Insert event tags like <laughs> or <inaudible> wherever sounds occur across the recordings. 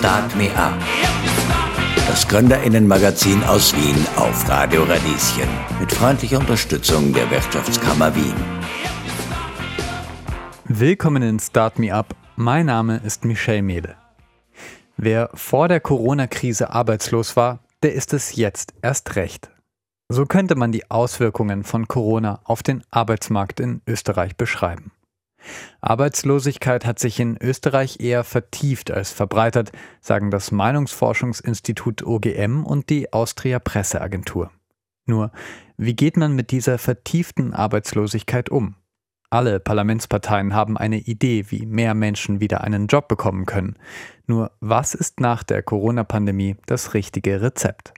Start Me Up. Das Gründerinnenmagazin aus Wien auf Radio Radieschen. Mit freundlicher Unterstützung der Wirtschaftskammer Wien. Willkommen in Start Me Up. Mein Name ist Michel Mehle. Wer vor der Corona-Krise arbeitslos war, der ist es jetzt erst recht. So könnte man die Auswirkungen von Corona auf den Arbeitsmarkt in Österreich beschreiben. Arbeitslosigkeit hat sich in Österreich eher vertieft als verbreitert, sagen das Meinungsforschungsinstitut OGM und die Austria Presseagentur. Nur, wie geht man mit dieser vertieften Arbeitslosigkeit um? Alle Parlamentsparteien haben eine Idee, wie mehr Menschen wieder einen Job bekommen können. Nur was ist nach der Corona-Pandemie das richtige Rezept?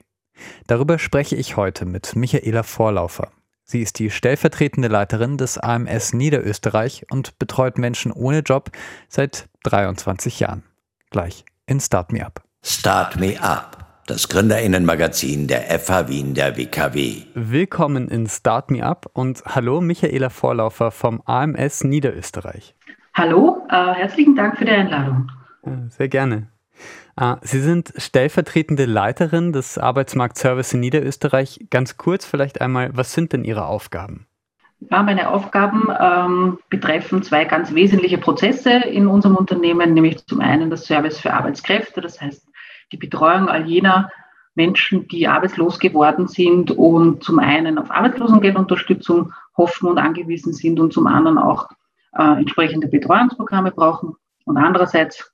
Darüber spreche ich heute mit Michaela Vorlaufer. Sie ist die stellvertretende Leiterin des AMS Niederösterreich und betreut Menschen ohne Job seit 23 Jahren. Gleich in Start Me Up. Start Me Up, das Gründerinnenmagazin der FH Wien der WKW. Willkommen in Start Me Up und hallo Michaela Vorlaufer vom AMS Niederösterreich. Hallo, äh, herzlichen Dank für die Einladung. Sehr gerne. Ah, Sie sind stellvertretende Leiterin des Arbeitsmarktservice in Niederösterreich. Ganz kurz vielleicht einmal, was sind denn Ihre Aufgaben? Ja, meine Aufgaben ähm, betreffen zwei ganz wesentliche Prozesse in unserem Unternehmen, nämlich zum einen das Service für Arbeitskräfte, das heißt die Betreuung all jener Menschen, die arbeitslos geworden sind und zum einen auf Arbeitslosengeldunterstützung hoffen und angewiesen sind und zum anderen auch äh, entsprechende Betreuungsprogramme brauchen. Und andererseits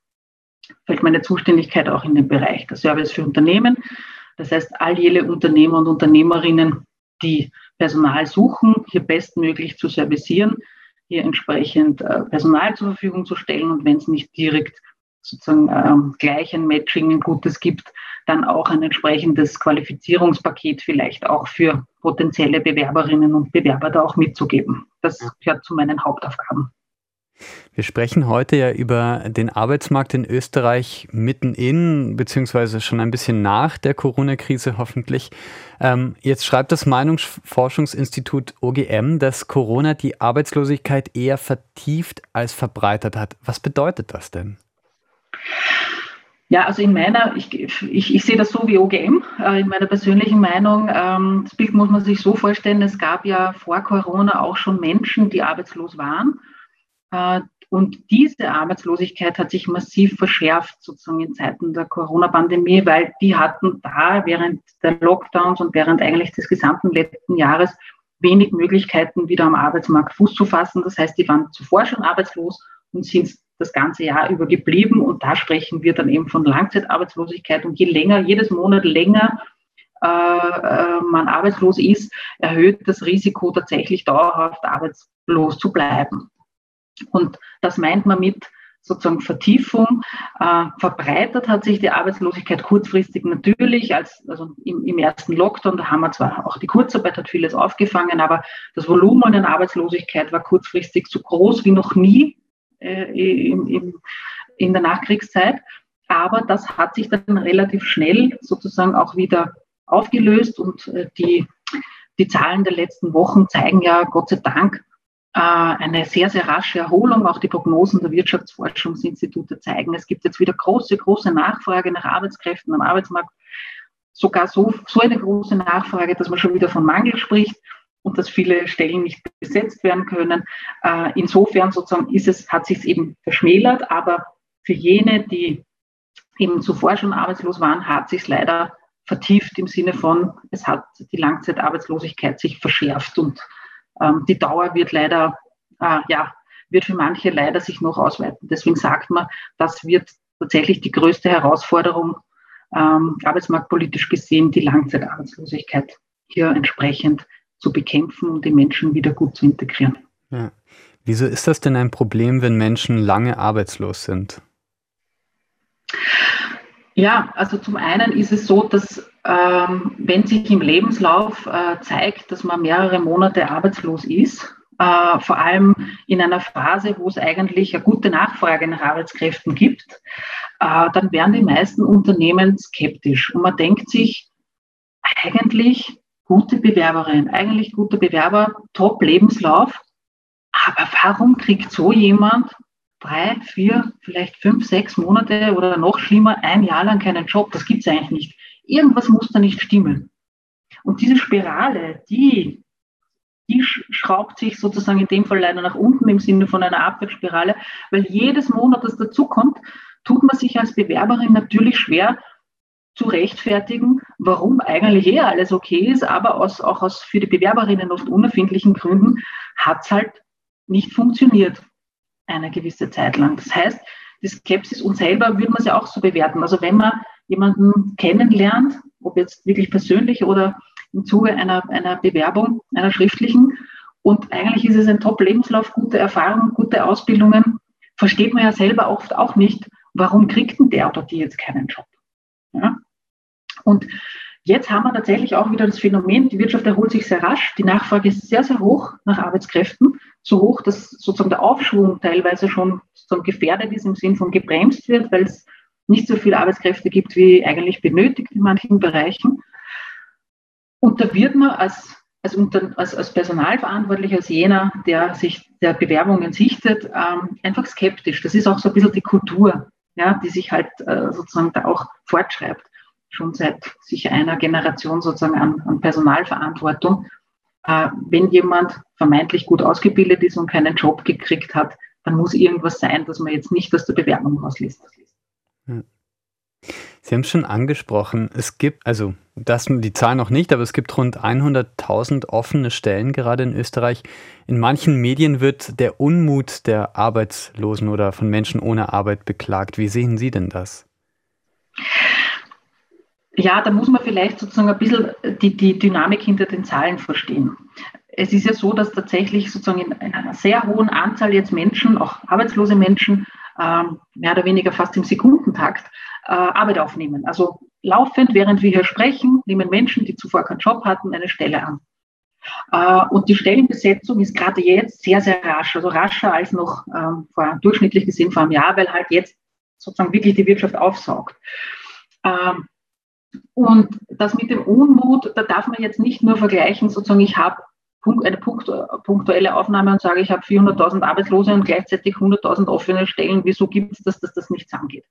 fällt meine Zuständigkeit auch in den Bereich der Service für Unternehmen. Das heißt, all jene Unternehmer und Unternehmerinnen, die Personal suchen, hier bestmöglich zu servicieren, hier entsprechend äh, Personal zur Verfügung zu stellen und wenn es nicht direkt sozusagen ähm, gleich ein Matching, ein gutes gibt, dann auch ein entsprechendes Qualifizierungspaket vielleicht auch für potenzielle Bewerberinnen und Bewerber da auch mitzugeben. Das gehört zu meinen Hauptaufgaben. Wir sprechen heute ja über den Arbeitsmarkt in Österreich mitten in, beziehungsweise schon ein bisschen nach der Corona-Krise hoffentlich. Ähm, jetzt schreibt das Meinungsforschungsinstitut OGM, dass Corona die Arbeitslosigkeit eher vertieft als verbreitert hat. Was bedeutet das denn? Ja, also in meiner, ich, ich, ich sehe das so wie OGM, äh, in meiner persönlichen Meinung. Ähm, das Bild muss man sich so vorstellen, es gab ja vor Corona auch schon Menschen, die arbeitslos waren und diese Arbeitslosigkeit hat sich massiv verschärft, sozusagen in Zeiten der Corona-Pandemie, weil die hatten da während der Lockdowns und während eigentlich des gesamten letzten Jahres wenig Möglichkeiten, wieder am Arbeitsmarkt Fuß zu fassen. Das heißt, die waren zuvor schon arbeitslos und sind das ganze Jahr über geblieben. Und da sprechen wir dann eben von Langzeitarbeitslosigkeit. Und je länger, jedes Monat länger äh, äh man arbeitslos ist, erhöht das Risiko, tatsächlich dauerhaft arbeitslos zu bleiben. Und das meint man mit sozusagen Vertiefung. Äh, verbreitert hat sich die Arbeitslosigkeit kurzfristig natürlich, als, also im, im, ersten Lockdown, da haben wir zwar auch die Kurzarbeit hat vieles aufgefangen, aber das Volumen an Arbeitslosigkeit war kurzfristig so groß wie noch nie äh, im, im, in der Nachkriegszeit. Aber das hat sich dann relativ schnell sozusagen auch wieder aufgelöst und äh, die, die Zahlen der letzten Wochen zeigen ja Gott sei Dank, eine sehr, sehr rasche Erholung. Auch die Prognosen der Wirtschaftsforschungsinstitute zeigen, es gibt jetzt wieder große, große Nachfrage nach Arbeitskräften am Arbeitsmarkt. Sogar so, so eine große Nachfrage, dass man schon wieder von Mangel spricht und dass viele Stellen nicht besetzt werden können. Äh, insofern sozusagen ist es, hat sich eben verschmälert, aber für jene, die eben zuvor schon arbeitslos waren, hat sich leider vertieft im Sinne von, es hat die Langzeitarbeitslosigkeit sich verschärft und ähm, die Dauer wird leider, äh, ja, wird für manche leider sich noch ausweiten. Deswegen sagt man, das wird tatsächlich die größte Herausforderung, ähm, arbeitsmarktpolitisch gesehen, die Langzeitarbeitslosigkeit hier entsprechend zu bekämpfen und die Menschen wieder gut zu integrieren. Ja. Wieso ist das denn ein Problem, wenn Menschen lange arbeitslos sind? Ja, also zum einen ist es so, dass ähm, wenn sich im Lebenslauf äh, zeigt, dass man mehrere Monate arbeitslos ist, äh, vor allem in einer Phase, wo es eigentlich eine gute Nachfrage nach Arbeitskräften gibt, äh, dann werden die meisten Unternehmen skeptisch. Und man denkt sich, eigentlich gute Bewerberin, eigentlich gute Bewerber, Top-Lebenslauf, aber warum kriegt so jemand drei, vier, vielleicht fünf, sechs Monate oder noch schlimmer, ein Jahr lang keinen Job. Das gibt es eigentlich nicht. Irgendwas muss da nicht stimmen. Und diese Spirale, die, die schraubt sich sozusagen in dem Fall leider nach unten im Sinne von einer Abwärtsspirale, weil jedes Monat, das dazukommt, tut man sich als Bewerberin natürlich schwer zu rechtfertigen, warum eigentlich eh alles okay ist, aber aus, auch aus für die Bewerberinnen oft unerfindlichen Gründen hat es halt nicht funktioniert eine gewisse Zeit lang. Das heißt, die Skepsis und selber würde man sie auch so bewerten. Also wenn man jemanden kennenlernt, ob jetzt wirklich persönlich oder im Zuge einer, einer Bewerbung, einer schriftlichen, und eigentlich ist es ein Top-Lebenslauf, gute Erfahrungen, gute Ausbildungen, versteht man ja selber oft auch nicht, warum kriegt denn der oder die jetzt keinen Job? Ja? Und jetzt haben wir tatsächlich auch wieder das Phänomen, die Wirtschaft erholt sich sehr rasch, die Nachfrage ist sehr, sehr hoch nach Arbeitskräften, so hoch, dass sozusagen der Aufschwung teilweise schon sozusagen gefährdet ist im Sinn von gebremst wird, weil es nicht so viele Arbeitskräfte gibt, wie eigentlich benötigt in manchen Bereichen. Und da wird man als, als, als, als Personalverantwortlicher, als jener, der sich der Bewerbungen sichtet, ähm, einfach skeptisch. Das ist auch so ein bisschen die Kultur, ja, die sich halt äh, sozusagen da auch fortschreibt, schon seit sich einer Generation sozusagen an, an Personalverantwortung. Äh, wenn jemand vermeintlich gut ausgebildet ist und keinen Job gekriegt hat, dann muss irgendwas sein, dass man jetzt nicht aus der Bewerbung rausliest. Sie haben es schon angesprochen, es gibt, also das die Zahl noch nicht, aber es gibt rund 100.000 offene Stellen gerade in Österreich. In manchen Medien wird der Unmut der Arbeitslosen oder von Menschen ohne Arbeit beklagt. Wie sehen Sie denn das? Ja, da muss man vielleicht sozusagen ein bisschen die, die Dynamik hinter den Zahlen verstehen. Es ist ja so, dass tatsächlich sozusagen in einer sehr hohen Anzahl jetzt Menschen, auch arbeitslose Menschen, mehr oder weniger fast im Sekundentakt äh, Arbeit aufnehmen. Also laufend, während wir hier sprechen, nehmen Menschen, die zuvor keinen Job hatten, eine Stelle an. Äh, und die Stellenbesetzung ist gerade jetzt sehr, sehr rasch, also rascher als noch ähm, vor, durchschnittlich gesehen vor einem Jahr, weil halt jetzt sozusagen wirklich die Wirtschaft aufsaugt. Ähm, und das mit dem Unmut, da darf man jetzt nicht nur vergleichen, sozusagen, ich habe eine punktuelle Aufnahme und sage, ich habe 400.000 Arbeitslose und gleichzeitig 100.000 offene Stellen. Wieso gibt es das, dass das nichts angeht?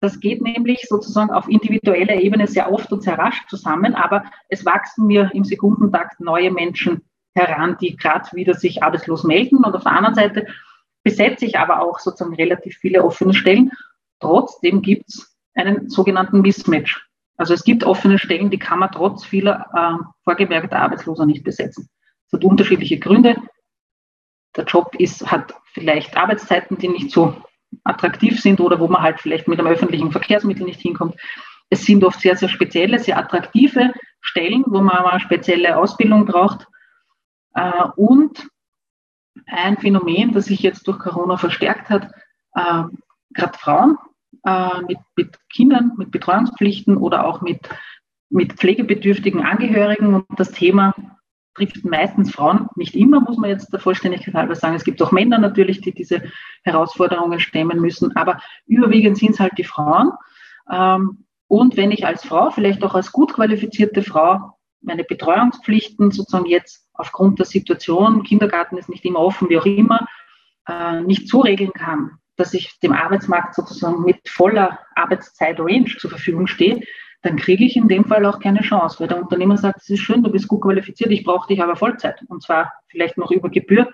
Das geht nämlich sozusagen auf individueller Ebene sehr oft und sehr rasch zusammen, aber es wachsen mir im Sekundentakt neue Menschen heran, die gerade wieder sich arbeitslos melden. Und auf der anderen Seite besetze ich aber auch sozusagen relativ viele offene Stellen. Trotzdem gibt es einen sogenannten Mismatch. Also es gibt offene Stellen, die kann man trotz vieler äh, vorgemerkter Arbeitsloser nicht besetzen. Das hat unterschiedliche Gründe. Der Job ist, hat vielleicht Arbeitszeiten, die nicht so attraktiv sind oder wo man halt vielleicht mit einem öffentlichen Verkehrsmittel nicht hinkommt. Es sind oft sehr, sehr spezielle, sehr attraktive Stellen, wo man eine spezielle Ausbildung braucht. Äh, und ein Phänomen, das sich jetzt durch Corona verstärkt hat, äh, gerade Frauen äh, mit, mit Kindern, mit Betreuungspflichten oder auch mit, mit pflegebedürftigen Angehörigen. Und das Thema trifft meistens Frauen, nicht immer, muss man jetzt der Vollständigkeit halber sagen. Es gibt auch Männer natürlich, die diese Herausforderungen stemmen müssen, aber überwiegend sind es halt die Frauen. Ähm, und wenn ich als Frau, vielleicht auch als gut qualifizierte Frau, meine Betreuungspflichten sozusagen jetzt aufgrund der Situation, Kindergarten ist nicht immer offen, wie auch immer, äh, nicht so regeln kann, dass ich dem Arbeitsmarkt sozusagen mit voller Arbeitszeit-Range zur Verfügung stehe, dann kriege ich in dem Fall auch keine Chance, weil der Unternehmer sagt, es ist schön, du bist gut qualifiziert, ich brauche dich aber Vollzeit und zwar vielleicht noch über Gebühr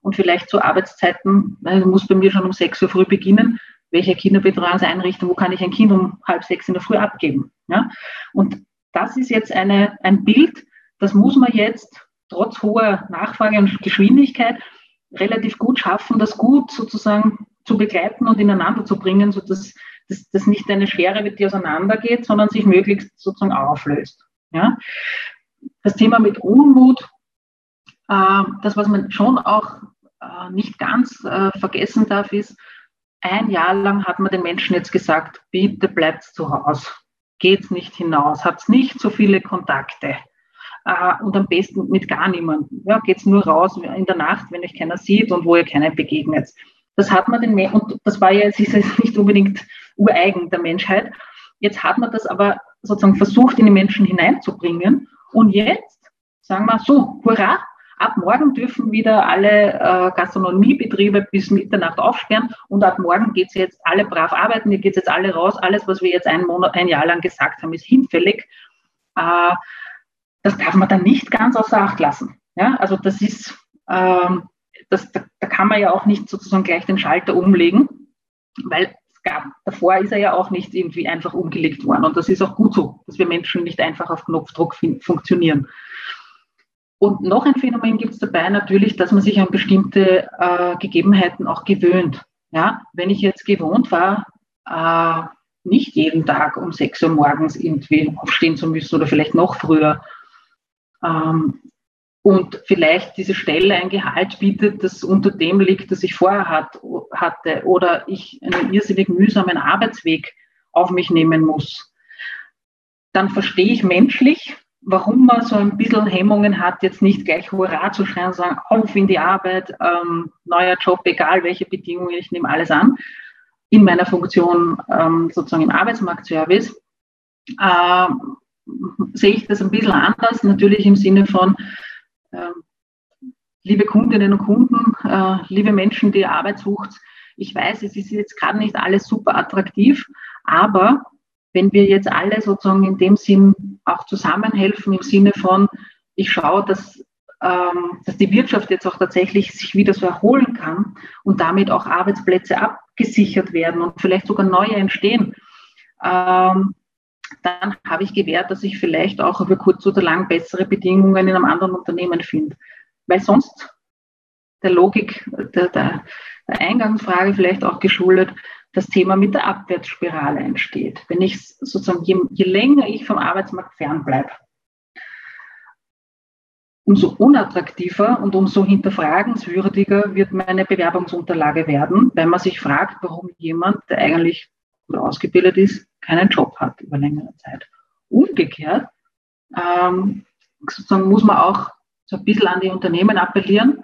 und vielleicht zu Arbeitszeiten, du musst bei mir schon um sechs Uhr früh beginnen, welche Kinderbetreuungseinrichtung, wo kann ich ein Kind um halb sechs in der Früh abgeben. Ja? Und das ist jetzt eine, ein Bild, das muss man jetzt trotz hoher Nachfrage und Geschwindigkeit relativ gut schaffen, das gut sozusagen zu begleiten und ineinander zu bringen, sodass dass das nicht eine Schere wird, die auseinandergeht, sondern sich möglichst sozusagen auflöst. Ja? Das Thema mit Unmut, äh, das, was man schon auch äh, nicht ganz äh, vergessen darf, ist, ein Jahr lang hat man den Menschen jetzt gesagt, bitte bleibt zu Hause, geht's nicht hinaus, habt nicht so viele Kontakte äh, und am besten mit gar niemandem. Ja, geht's nur raus in der Nacht, wenn euch keiner sieht und wo ihr keiner begegnet. Das hat man den Menschen, und das war ja, es ist jetzt <laughs> nicht unbedingt ureigen der Menschheit. Jetzt hat man das aber sozusagen versucht, in die Menschen hineinzubringen. Und jetzt sagen wir so, hurra, ab morgen dürfen wieder alle äh, Gastronomiebetriebe bis Mitternacht aufsperren und ab morgen geht es jetzt alle brav arbeiten, hier geht es jetzt alle raus, alles, was wir jetzt ein, Monat, ein Jahr lang gesagt haben, ist hinfällig. Äh, das darf man dann nicht ganz außer Acht lassen. Ja, also das ist, ähm, das, da, da, kann man ja auch nicht sozusagen gleich den Schalter umlegen, weil es gab, davor ist er ja auch nicht irgendwie einfach umgelegt worden. Und das ist auch gut so, dass wir Menschen nicht einfach auf Knopfdruck funktionieren. Und noch ein Phänomen gibt es dabei natürlich, dass man sich an bestimmte äh, Gegebenheiten auch gewöhnt. Ja, wenn ich jetzt gewohnt war, äh, nicht jeden Tag um 6 Uhr morgens irgendwie aufstehen zu müssen oder vielleicht noch früher, ähm, und vielleicht diese Stelle ein Gehalt bietet, das unter dem liegt, das ich vorher hat, hatte, oder ich einen irrsinnig mühsamen Arbeitsweg auf mich nehmen muss, dann verstehe ich menschlich, warum man so ein bisschen Hemmungen hat, jetzt nicht gleich Hurra zu schreien, sagen, auf in die Arbeit, ähm, neuer Job, egal welche Bedingungen, ich nehme alles an, in meiner Funktion ähm, sozusagen im Arbeitsmarktservice. Ähm, sehe ich das ein bisschen anders, natürlich im Sinne von, liebe Kundinnen und Kunden, äh, liebe Menschen, die Arbeit sucht, ich weiß, es ist jetzt gerade nicht alles super attraktiv, aber wenn wir jetzt alle sozusagen in dem Sinn auch zusammenhelfen, im Sinne von, ich schaue, dass, ähm, dass die Wirtschaft jetzt auch tatsächlich sich wieder so erholen kann und damit auch Arbeitsplätze abgesichert werden und vielleicht sogar neue entstehen, ähm, dann habe ich gewährt, dass ich vielleicht auch über kurz oder lang bessere Bedingungen in einem anderen Unternehmen finde. Weil sonst der Logik der, der, der Eingangsfrage vielleicht auch geschuldet, das Thema mit der Abwärtsspirale entsteht. Wenn ich sozusagen, je, je länger ich vom Arbeitsmarkt fernbleibe, umso unattraktiver und umso hinterfragenswürdiger wird meine Bewerbungsunterlage werden, weil man sich fragt, warum jemand, der eigentlich gut ausgebildet ist, keinen Job hat über längere Zeit. Umgekehrt ähm, muss man auch so ein bisschen an die Unternehmen appellieren,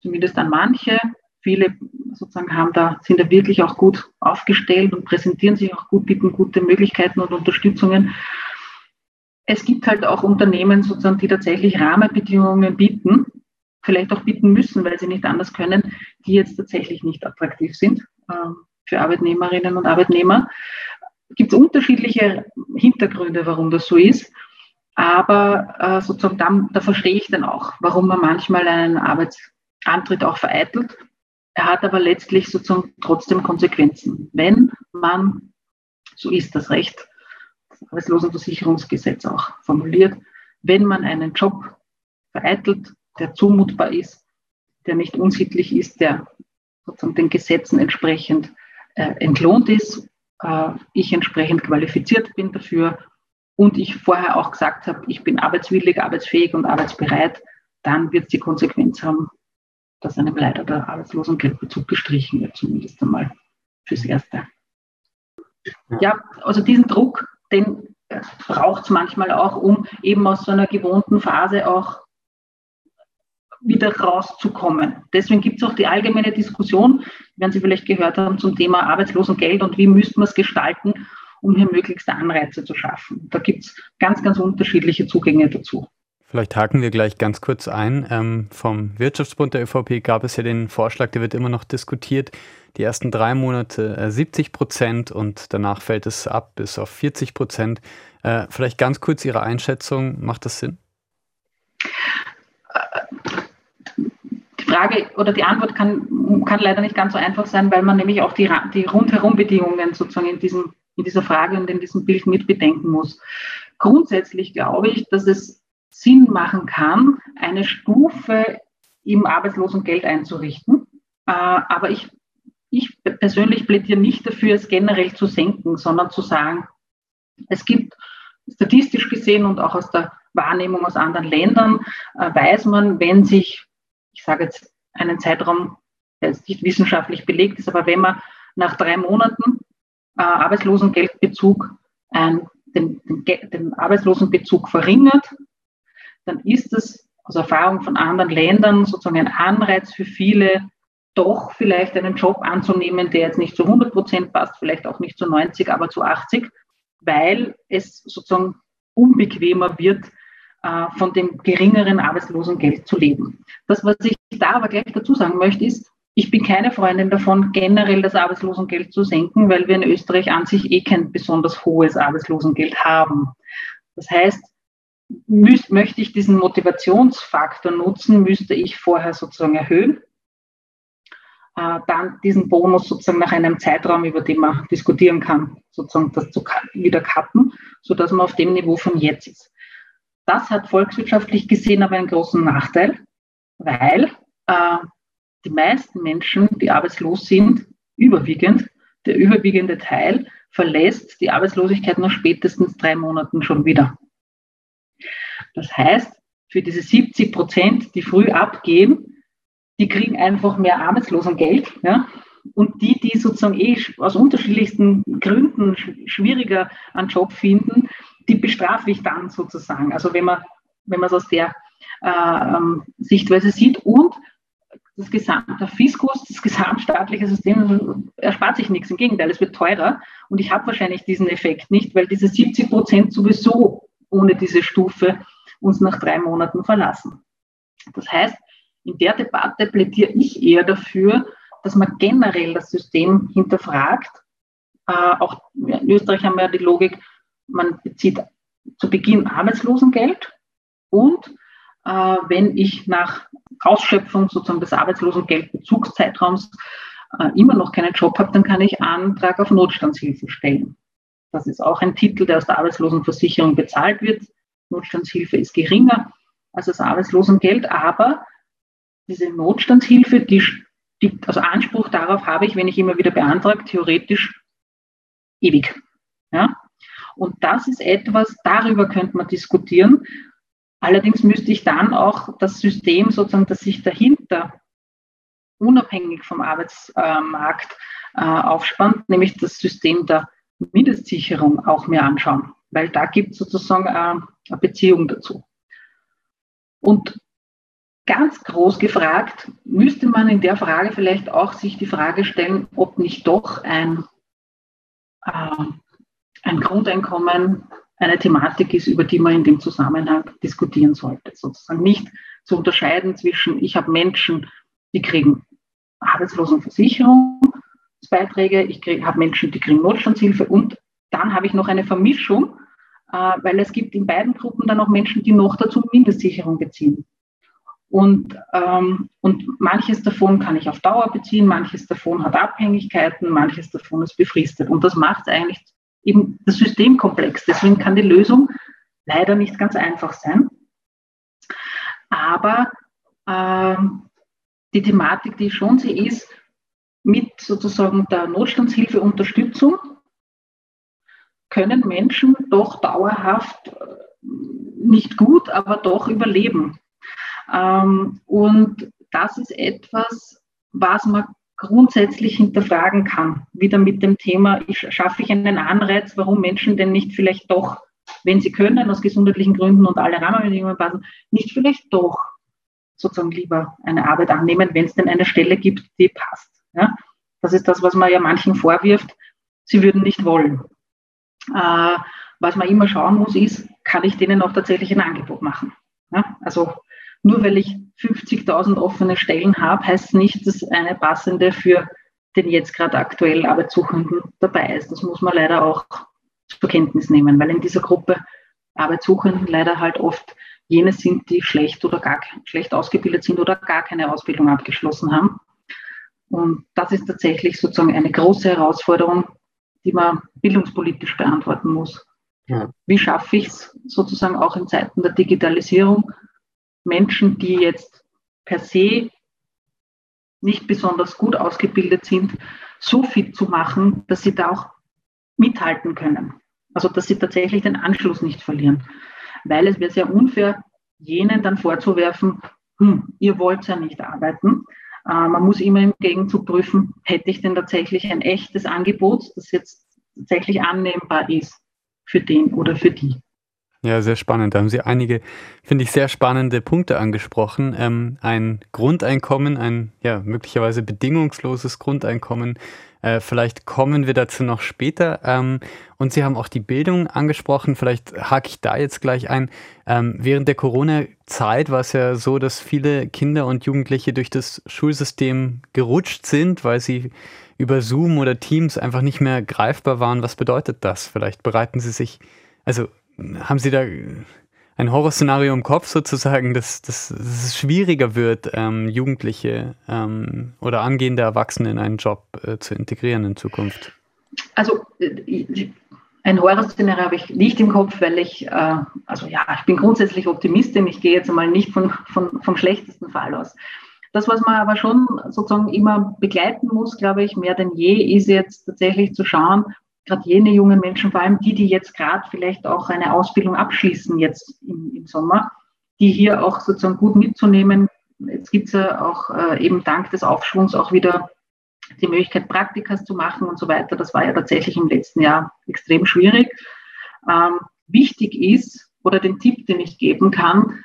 zumindest an manche. Viele sozusagen haben da, sind da wirklich auch gut aufgestellt und präsentieren sich auch gut, bieten gute Möglichkeiten und Unterstützungen. Es gibt halt auch Unternehmen sozusagen, die tatsächlich Rahmenbedingungen bieten, vielleicht auch bieten müssen, weil sie nicht anders können, die jetzt tatsächlich nicht attraktiv sind äh, für Arbeitnehmerinnen und Arbeitnehmer gibt es unterschiedliche Hintergründe, warum das so ist. Aber äh, sozusagen da, da verstehe ich dann auch, warum man manchmal einen Arbeitsantritt auch vereitelt. Er hat aber letztlich sozusagen trotzdem Konsequenzen. Wenn man, so ist das Recht, das Arbeitslosenversicherungsgesetz auch formuliert, wenn man einen Job vereitelt, der zumutbar ist, der nicht unsittlich ist, der sozusagen den Gesetzen entsprechend äh, entlohnt ist äh, ich entsprechend qualifiziert bin dafür und ich vorher auch gesagt habe, ich bin arbeitswillig, arbeitsfähig und arbeitsbereit, dann wird es die Konsequenz haben, dass einem leider der Arbeitslosengeldbezug gestrichen wird, zumindest einmal fürs Erste. Ja, also diesen Druck, den braucht es manchmal auch, um eben aus so einer gewohnten Phase auch wieder rauszukommen. Deswegen gibt es auch die allgemeine Diskussion, werden Sie vielleicht gehört haben, zum Thema Arbeitslosengeld und wie müsste man es gestalten, um hier möglichste Anreize zu schaffen. Da gibt es ganz, ganz unterschiedliche Zugänge dazu. Vielleicht haken wir gleich ganz kurz ein. Ähm, vom Wirtschaftsbund der ÖVP gab es ja den Vorschlag, der wird immer noch diskutiert, die ersten drei Monate äh, 70 Prozent und danach fällt es ab bis auf 40 Prozent. Äh, vielleicht ganz kurz Ihre Einschätzung, macht das Sinn? Frage oder die Antwort kann, kann leider nicht ganz so einfach sein, weil man nämlich auch die, die Rundherumbedingungen sozusagen in, diesem, in dieser Frage und in diesem Bild mit bedenken muss. Grundsätzlich glaube ich, dass es Sinn machen kann, eine Stufe im Arbeitslosengeld einzurichten. Äh, aber ich, ich persönlich plädiere nicht dafür, es generell zu senken, sondern zu sagen, es gibt statistisch gesehen und auch aus der Wahrnehmung aus anderen Ländern, äh, weiß man, wenn sich ich sage jetzt einen Zeitraum, der jetzt nicht wissenschaftlich belegt ist, aber wenn man nach drei Monaten äh, Arbeitslosengeldbezug ein, den, den, den Arbeitslosenbezug verringert, dann ist es aus Erfahrung von anderen Ländern sozusagen ein Anreiz für viele, doch vielleicht einen Job anzunehmen, der jetzt nicht zu 100 Prozent passt, vielleicht auch nicht zu 90, aber zu 80, weil es sozusagen unbequemer wird, von dem geringeren Arbeitslosengeld zu leben. Das, was ich da aber gleich dazu sagen möchte, ist, ich bin keine Freundin davon, generell das Arbeitslosengeld zu senken, weil wir in Österreich an sich eh kein besonders hohes Arbeitslosengeld haben. Das heißt, müß, möchte ich diesen Motivationsfaktor nutzen, müsste ich vorher sozusagen erhöhen, äh, dann diesen Bonus sozusagen nach einem Zeitraum, über den man diskutieren kann, sozusagen das zu wieder kappen, sodass man auf dem Niveau von jetzt ist. Das hat volkswirtschaftlich gesehen aber einen großen Nachteil, weil äh, die meisten Menschen, die arbeitslos sind, überwiegend, der überwiegende Teil verlässt die Arbeitslosigkeit nach spätestens drei Monaten schon wieder. Das heißt, für diese 70 Prozent, die früh abgehen, die kriegen einfach mehr Arbeitslosengeld. Ja? Und die, die sozusagen eh aus unterschiedlichsten Gründen schwieriger einen Job finden, die bestrafe ich dann sozusagen. Also wenn man wenn man es aus der äh, ähm, Sichtweise sieht und das gesamte Fiskus, das gesamtstaatliche System erspart sich nichts. Im Gegenteil, es wird teurer und ich habe wahrscheinlich diesen Effekt nicht, weil diese 70 Prozent sowieso ohne diese Stufe uns nach drei Monaten verlassen. Das heißt, in der Debatte plädiere ich eher dafür, dass man generell das System hinterfragt. Äh, auch in Österreich haben wir ja die Logik, man bezieht zu Beginn Arbeitslosengeld und äh, wenn ich nach Ausschöpfung sozusagen des Arbeitslosengeldbezugszeitraums äh, immer noch keinen Job habe, dann kann ich Antrag auf Notstandshilfe stellen. Das ist auch ein Titel, der aus der Arbeitslosenversicherung bezahlt wird. Notstandshilfe ist geringer als das Arbeitslosengeld, aber diese Notstandshilfe, die, die, also Anspruch darauf habe ich, wenn ich immer wieder beantrage, theoretisch ewig. Ja? Und das ist etwas, darüber könnte man diskutieren. Allerdings müsste ich dann auch das System sozusagen, das sich dahinter unabhängig vom Arbeitsmarkt äh, aufspannt, nämlich das System der Mindestsicherung auch mehr anschauen, weil da gibt es sozusagen äh, eine Beziehung dazu. Und ganz groß gefragt, müsste man in der Frage vielleicht auch sich die Frage stellen, ob nicht doch ein, äh, ein Grundeinkommen eine Thematik ist, über die man in dem Zusammenhang diskutieren sollte. Sozusagen nicht zu unterscheiden zwischen, ich habe Menschen, die kriegen Arbeitslosenversicherungsbeiträge, ich habe Menschen, die kriegen Notstandshilfe und dann habe ich noch eine Vermischung, äh, weil es gibt in beiden Gruppen dann auch Menschen, die noch dazu Mindestsicherung beziehen. Und, ähm, und manches davon kann ich auf Dauer beziehen, manches davon hat Abhängigkeiten, manches davon ist befristet. Und das macht es eigentlich eben das System komplex. Deswegen kann die Lösung leider nicht ganz einfach sein. Aber ähm, die Thematik, die ich schon sehe, ist, mit sozusagen der Notstandshilfe Unterstützung können Menschen doch dauerhaft äh, nicht gut, aber doch überleben. Ähm, und das ist etwas, was man grundsätzlich hinterfragen kann. Wieder mit dem Thema, schaffe ich einen Anreiz, warum Menschen denn nicht vielleicht doch, wenn sie können, aus gesundheitlichen Gründen und alle Rahmenbedingungen passen, nicht vielleicht doch sozusagen lieber eine Arbeit annehmen, wenn es denn eine Stelle gibt, die passt. Ja? Das ist das, was man ja manchen vorwirft, sie würden nicht wollen. Äh, was man immer schauen muss, ist, kann ich denen auch tatsächlich ein Angebot machen? Ja? Also nur weil ich 50.000 offene Stellen habe, heißt nicht, dass eine passende für den jetzt gerade aktuell Arbeitssuchenden dabei ist. Das muss man leider auch zur Kenntnis nehmen, weil in dieser Gruppe Arbeitssuchenden leider halt oft jene sind, die schlecht oder gar schlecht ausgebildet sind oder gar keine Ausbildung abgeschlossen haben. Und das ist tatsächlich sozusagen eine große Herausforderung, die man bildungspolitisch beantworten muss. Ja. Wie schaffe ich es sozusagen auch in Zeiten der Digitalisierung, Menschen, die jetzt per se nicht besonders gut ausgebildet sind, so fit zu machen, dass sie da auch mithalten können. Also dass sie tatsächlich den Anschluss nicht verlieren. Weil es wäre sehr unfair, jenen dann vorzuwerfen, hm, ihr wollt ja nicht arbeiten. Äh, man muss immer im Gegenzug prüfen, hätte ich denn tatsächlich ein echtes Angebot, das jetzt tatsächlich annehmbar ist für den oder für die. Ja, sehr spannend. Da haben Sie einige, finde ich, sehr spannende Punkte angesprochen. Ähm, ein Grundeinkommen, ein ja, möglicherweise bedingungsloses Grundeinkommen Äh, vielleicht kommen wir dazu noch später. Ähm, und Sie haben auch die Bildung angesprochen. Vielleicht hake ich da jetzt gleich ein. Ähm, während der Corona-Zeit war es ja so, dass viele Kinder und Jugendliche durch das Schulsystem gerutscht sind, weil sie über Zoom oder Teams einfach nicht mehr greifbar waren. Was bedeutet das? Vielleicht bereiten Sie sich, also haben Sie da ein Horrorszenario im Kopf sozusagen, dass, dass, dass es schwieriger wird, ähm, Jugendliche ähm, oder angehende Erwachsene in einen Job äh, zu integrieren in Zukunft? Also äh, ein Horrorszenario habe ich nicht im Kopf, weil ich, äh, also ja, ich bin grundsätzlich Optimistin, ich gehe jetzt einmal nicht von, von, vom schlechtesten Fall aus. Das, was man aber schon sozusagen immer begleiten muss, glaube ich, mehr denn je, ist jetzt tatsächlich zu schauen, gerade jene jungen Menschen, vor allem die, die jetzt gerade vielleicht auch eine Ausbildung abschließen jetzt im, im Sommer, die hier auch sozusagen gut mitzunehmen. Jetzt gibt es ja auch äh, eben dank des Aufschwungs auch wieder die Möglichkeit, Praktikas zu machen und so weiter. Das war ja tatsächlich im letzten Jahr extrem schwierig. Ähm, wichtig ist, oder den Tipp, den ich geben kann,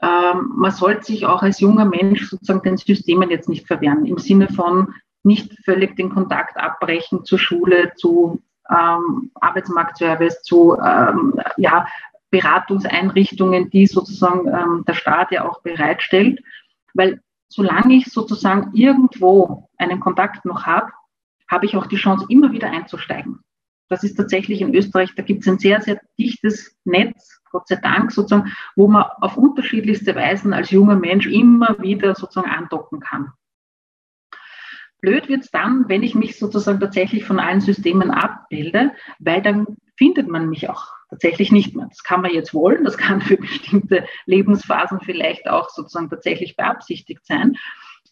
ähm, man sollte sich auch als junger Mensch sozusagen den Systemen jetzt nicht verwehren, im Sinne von nicht völlig den Kontakt abbrechen zur Schule, zu ähm, Arbeitsmarktservice, zu ähm, ja, Beratungseinrichtungen, die sozusagen ähm, der Staat ja auch bereitstellt. Weil solange ich sozusagen irgendwo einen Kontakt noch habe, habe ich auch die Chance, immer wieder einzusteigen. Das ist tatsächlich in Österreich, da gibt es ein sehr, sehr dichtes Netz, Gott sei Dank sozusagen, wo man auf unterschiedlichste Weisen als junger Mensch immer wieder sozusagen andocken kann. Blöd wird es dann, wenn ich mich sozusagen tatsächlich von allen Systemen abbilde, weil dann findet man mich auch tatsächlich nicht mehr. Das kann man jetzt wollen, das kann für bestimmte Lebensphasen vielleicht auch sozusagen tatsächlich beabsichtigt sein.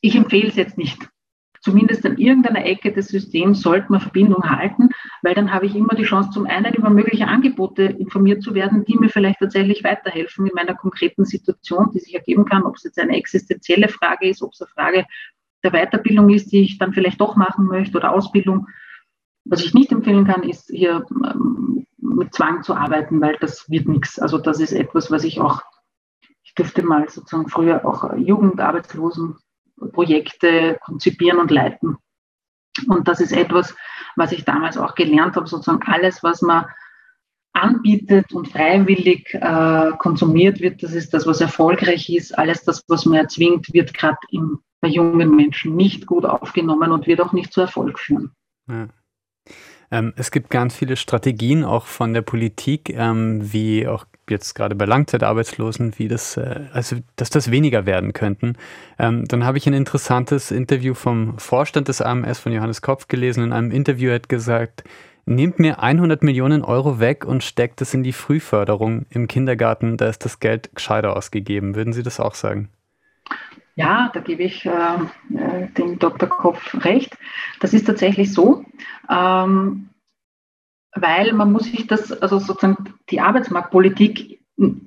Ich empfehle es jetzt nicht. Zumindest an irgendeiner Ecke des Systems sollte man Verbindung halten, weil dann habe ich immer die Chance, zum einen über mögliche Angebote informiert zu werden, die mir vielleicht tatsächlich weiterhelfen in meiner konkreten Situation, die sich ergeben kann, ob es jetzt eine existenzielle Frage ist, ob es eine Frage der Weiterbildung ist, die ich dann vielleicht doch machen möchte oder Ausbildung. Was ich nicht empfehlen kann, ist hier ähm, mit Zwang zu arbeiten, weil das wird nichts. Also das ist etwas, was ich auch, ich durfte mal sozusagen früher auch Jugendarbeitslosenprojekte konzipieren und leiten. Und das ist etwas, was ich damals auch gelernt habe, sozusagen alles, was man anbietet und freiwillig äh, konsumiert wird, das ist das, was erfolgreich ist. Alles das, was man erzwingt, wird gerade bei jungen Menschen nicht gut aufgenommen und wird auch nicht zu Erfolg führen. Ja. Ähm, es gibt ganz viele Strategien auch von der Politik, ähm, wie auch jetzt gerade bei Langzeitarbeitslosen, wie das, äh, also dass das weniger werden könnten. Ähm, dann habe ich ein interessantes Interview vom Vorstand des AMS von Johannes Kopf gelesen. In einem Interview hat gesagt, nehmt mir 100 Millionen Euro weg und steckt es in die Frühförderung im Kindergarten, da ist das Geld gescheiter ausgegeben. Würden Sie das auch sagen? Ja, da gebe ich äh, äh dem Dr. Kopf recht. Das ist tatsächlich so, ähm, weil man muss sich das, also sozusagen die Arbeitsmarktpolitik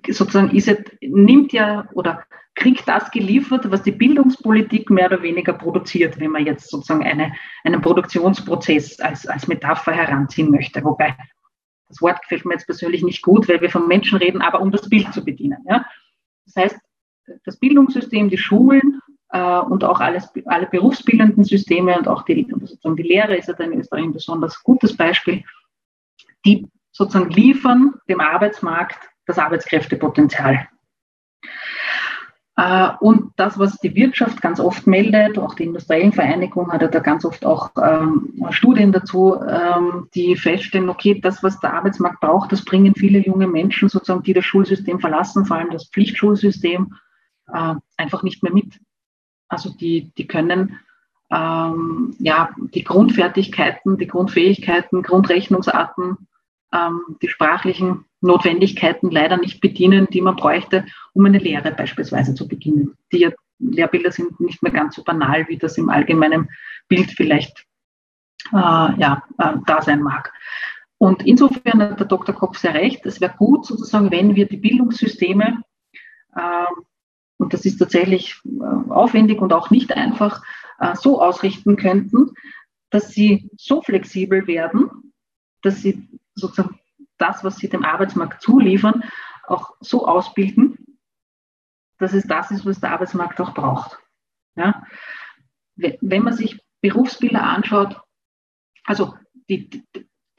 sozusagen ist, nimmt ja oder kriegt das geliefert, was die Bildungspolitik mehr oder weniger produziert, wenn man jetzt sozusagen eine, einen Produktionsprozess als, als Metapher heranziehen möchte. Wobei das Wort gefällt mir jetzt persönlich nicht gut, weil wir von Menschen reden, aber um das Bild zu bedienen. Ja? Das heißt, das Bildungssystem, die Schulen äh, und auch alles, alle berufsbildenden Systeme und auch die, sozusagen die Lehre ist ja da in Österreich ein besonders gutes Beispiel, die sozusagen liefern dem Arbeitsmarkt das Arbeitskräftepotenzial. Äh, und das, was die Wirtschaft ganz oft meldet, auch die industriellen Vereinigungen hat ja da ganz oft auch ähm, Studien dazu, ähm, die feststellen, okay, das, was der Arbeitsmarkt braucht, das bringen viele junge Menschen sozusagen, die das Schulsystem verlassen, vor allem das Pflichtschulsystem, äh, einfach nicht mehr mit. Also die, die können ähm, ja die Grundfertigkeiten, die Grundfähigkeiten, Grundrechnungsarten, ähm, die sprachlichen Notwendigkeiten leider nicht bedienen, die man bräuchte, um eine Lehre beispielsweise zu beginnen. Die Lehrbilder sind nicht mehr ganz so banal, wie das im allgemeinen Bild vielleicht äh, ja, äh, da sein mag. Und insofern hat der Dr. Kopf sehr recht. Es wäre gut sozusagen, wenn wir die Bildungssysteme äh, und das ist tatsächlich äh, aufwendig und auch nicht einfach, äh, so ausrichten könnten, dass sie so flexibel werden, dass sie sozusagen das, was sie dem Arbeitsmarkt zuliefern, auch so ausbilden, dass es das ist, was der Arbeitsmarkt auch braucht. Ja? Wenn man sich Berufsbilder anschaut, also die,